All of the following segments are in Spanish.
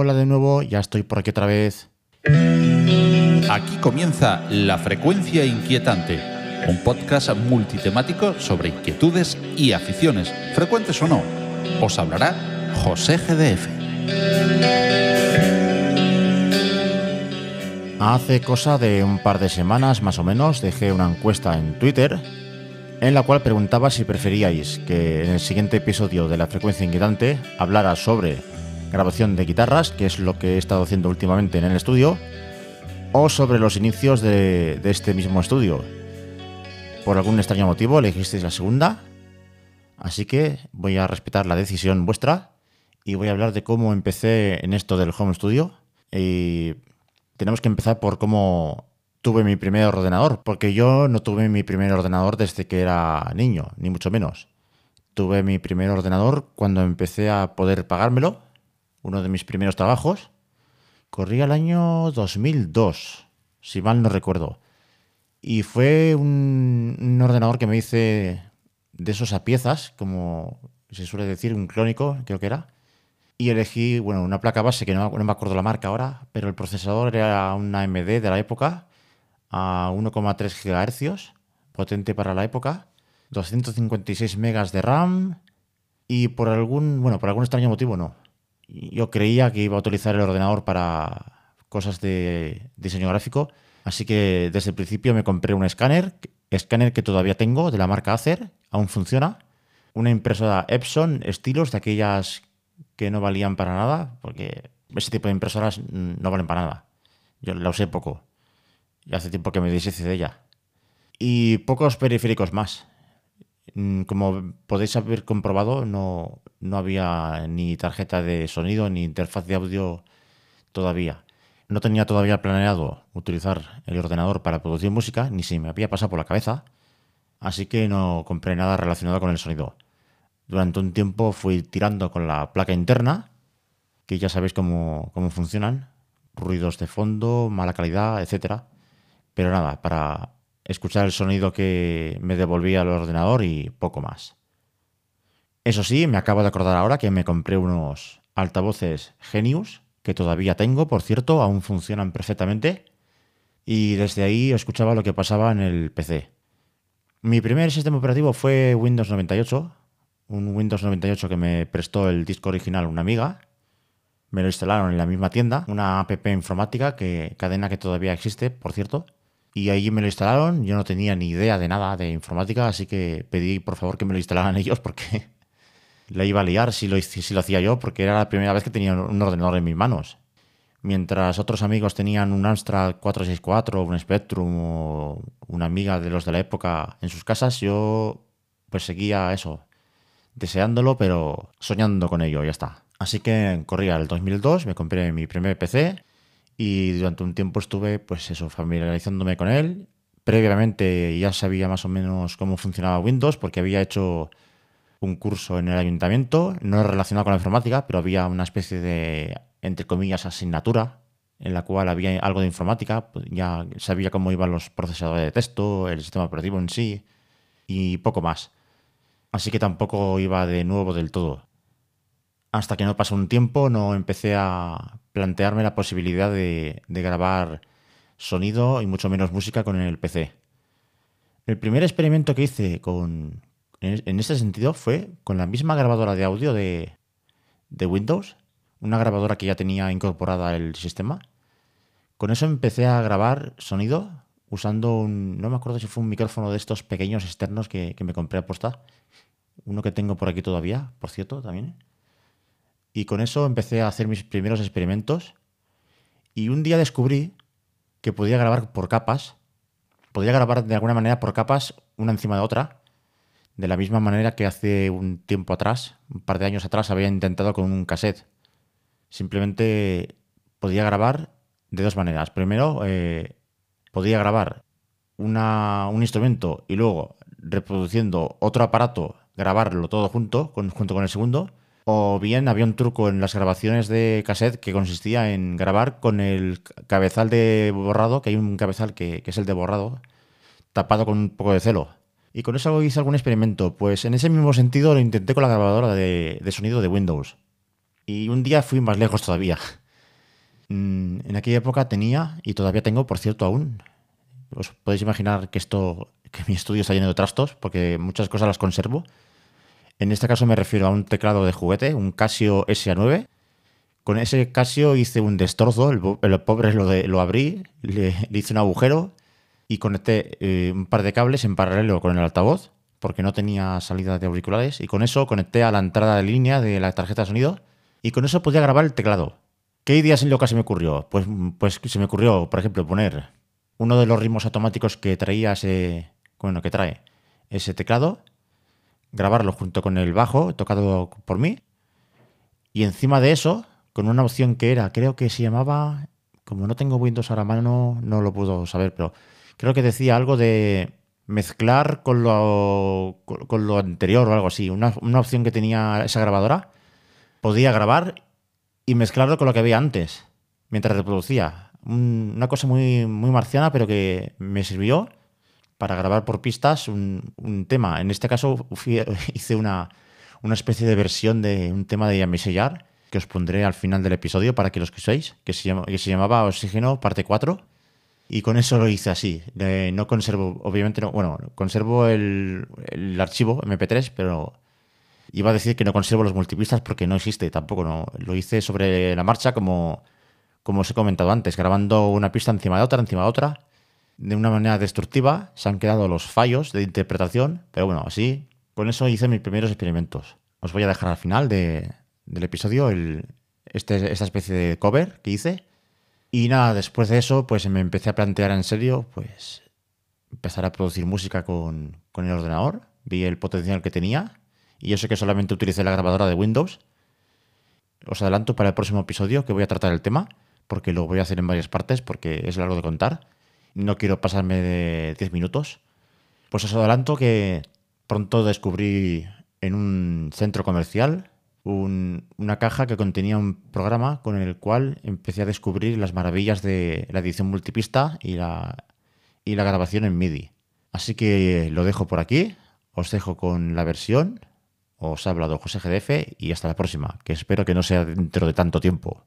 Hola de nuevo, ya estoy por aquí otra vez. Aquí comienza La Frecuencia Inquietante, un podcast multitemático sobre inquietudes y aficiones, frecuentes o no. Os hablará José GDF. Hace cosa de un par de semanas más o menos dejé una encuesta en Twitter en la cual preguntaba si preferíais que en el siguiente episodio de La Frecuencia Inquietante hablara sobre grabación de guitarras, que es lo que he estado haciendo últimamente en el estudio, o sobre los inicios de, este mismo estudio. Por algún extraño motivo elegisteis la segunda, así que voy a respetar la decisión vuestra y voy a hablar de cómo empecé en esto del home studio. Y tenemos que empezar por cómo tuve mi primer ordenador, porque yo no tuve mi primer ordenador desde que era niño, ni mucho menos. Tuve mi primer ordenador cuando empecé a poder pagármelo uno de mis primeros trabajos. Corría el año 2002, si mal no recuerdo. Y fue un, ordenador que me hice de esos a piezas, como se suele decir, un clónico, creo que era. Y elegí, bueno, una placa base que no, me acuerdo la marca ahora, pero el procesador era una AMD de la época a 1,3 GHz, potente para la época, 256 megas de RAM y por algún, bueno, por algún extraño motivo no yo creía que iba a utilizar el ordenador para cosas de diseño gráfico, así que desde el principio me compré un escáner, escáner que todavía tengo de la marca Acer, aún funciona, una impresora Epson, estilos de aquellas que no valían para nada, porque ese tipo de impresoras no valen para nada. Yo la usé poco. Y hace tiempo que me deshice de ella. Y pocos periféricos más. Mm, como podéis haber comprobado, no, no había ni tarjeta de sonido ni interfaz de audio todavía. No tenía todavía planeado utilizar el ordenador para producir música, ni si me había pasado por la cabeza, así que no compré nada relacionado con el sonido. Durante un tiempo fui tirando con la placa interna, que ya sabéis cómo, cómo funcionan, ruidos de fondo, mala calidad, etc. Pero nada, para escuchar el sonido que me devolvía el ordenador y poco más. Eso sí, me acabo de acordar ahora que me compré unos altavoces Genius, que todavía tengo, por cierto, aún funcionan perfectamente, y desde ahí escuchaba lo que pasaba en el PC. Mi primer sistema operativo fue Windows 98, un Windows 98 que me prestó el disco original una amiga. Me lo instalaron en la misma tienda, una app informática, que, cadena que todavía existe, por cierto. Y ahí me lo instalaron, yo no tenía ni idea de nada de informática, así que pedí por favor que me lo instalaran ellos porque la iba a liar si lo, si lo hacía yo, porque era la primera vez que tenía un ordenador en mis manos. Mientras otros amigos tenían un Amstrad 464, un Spectrum o una amiga de los de la época en sus casas, yo pues seguía eso, deseándolo, pero soñando con ello, ya está. Así que corría el 2002, me compré mi primer PC y durante un tiempo estuve, pues eso, familiarizándome con él. Previamente ya sabía más o menos cómo funcionaba Windows porque había hecho un curso en el ayuntamiento, no relacionado con la informática, pero había una especie de, entre comillas, asignatura en la cual había algo de informática, pues ya sabía cómo iban los procesadores de texto, el sistema operativo en sí y poco más. Así que tampoco iba de nuevo del todo. Hasta que no pasó un tiempo no empecé a plantearme la posibilidad de, grabar sonido y mucho menos música con el PC. El primer experimento que hice con, en, ese sentido fue con la misma grabadora de audio de, de Windows, una grabadora que ya tenía incorporada el sistema. Con eso empecé a grabar sonido usando un, no me acuerdo si fue un micrófono de estos pequeños externos que, que me compré a posta. Uno que tengo por aquí todavía, por cierto, también. Y con eso empecé a hacer mis primeros experimentos. Y un día descubrí que podía grabar por capas. Podía grabar de alguna manera por capas, una encima de otra. De la misma manera que hace un tiempo atrás, un par de años atrás, había intentado con un cassette. Simplemente podía grabar de dos maneras. Primero, eh, podía grabar un instrumento y luego reproduciendo otro aparato, grabarlo todo junto, junto con el segundo. O bien había un truco en las grabaciones de cassette que consistía en grabar con el cabezal de borrado, que hay un cabezal que, es el de borrado, tapado con un poco de celo. Y con eso hice algún experimento. Pues en ese mismo sentido lo intenté con la grabadora de, sonido de Windows. Y un día fui más lejos todavía. Mm, en aquella época tenía, y todavía tengo, por cierto, aún. Os podéis imaginar que esto, que mi estudio está lleno de trastos, porque muchas cosas las conservo. En este caso me refiero a un teclado de juguete, un Casio SA9. Con ese Casio hice un destrozo, el, pobre lo, abrí, le, hice un agujero y conecté eh, un par de cables en paralelo con el altavoz, porque no tenía salida de auriculares, y con eso conecté a la entrada de línea de la tarjeta de sonido, y con eso podía grabar el teclado. ¿Qué ideas en loca se me ocurrió? Pues, pues se me ocurrió, por ejemplo, poner uno de los ritmos automáticos que traía ese, bueno, que trae ese teclado grabarlo junto con el bajo tocado por mí. Y encima de eso, con una opción que era, creo que se llamaba, como no tengo Windows ahora a mano, no lo puedo saber, pero creo que decía algo de mezclar con lo, con lo anterior o algo así. Una, opción que tenía esa grabadora, podía grabar y mezclarlo con lo que había antes, mientras reproducía. una cosa muy, muy marciana, pero que me sirvió para grabar por pistas un, tema. En este caso hice una, especie de versión de un tema de Yamisellar que os pondré al final del episodio para que los que que se, llama, que se llamaba Oxígeno parte 4. Y con eso lo hice así. no conservo, obviamente, no, bueno, conservo el, archivo MP3, pero iba a decir que no conservo los multipistas porque no existe tampoco. No. Lo hice sobre la marcha como, como os he comentado antes, grabando una pista encima de otra, encima de otra de una manera destructiva, se han quedado los fallos de interpretación, pero bueno, así, con eso hice mis primeros experimentos. Os voy a dejar al final del episodio el, este, esta especie de cover que hice. Y nada, después de eso, pues me empecé a plantear en serio, pues empezar a producir música con, el ordenador. Vi el potencial que tenía. Y yo sé que solamente utilicé la grabadora de Windows. Os adelanto para el próximo episodio que voy a tratar el tema, porque lo voy a hacer en varias partes, porque es largo de contar no quiero pasarme de 10 minutos. Pues os adelanto que pronto descubrí en un centro comercial una caja que contenía un programa con el cual empecé a descubrir las maravillas de la edición multipista y la, y la grabación en MIDI. Así que lo dejo por aquí, os dejo con la versión, os ha hablado José GDF y hasta la próxima, que espero que no sea dentro de tanto tiempo.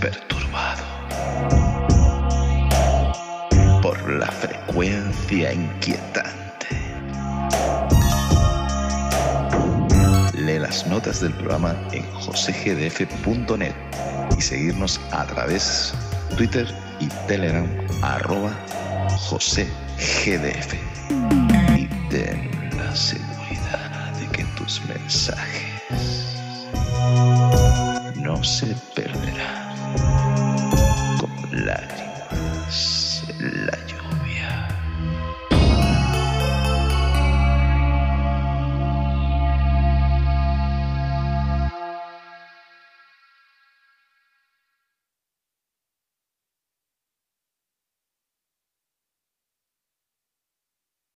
perturbado por la frecuencia inquietante. Lee las notas del programa en josegdf.net y seguirnos a través Twitter y Telegram arroba josegdf. Y ten la seguridad de que tus mensajes no se perderán.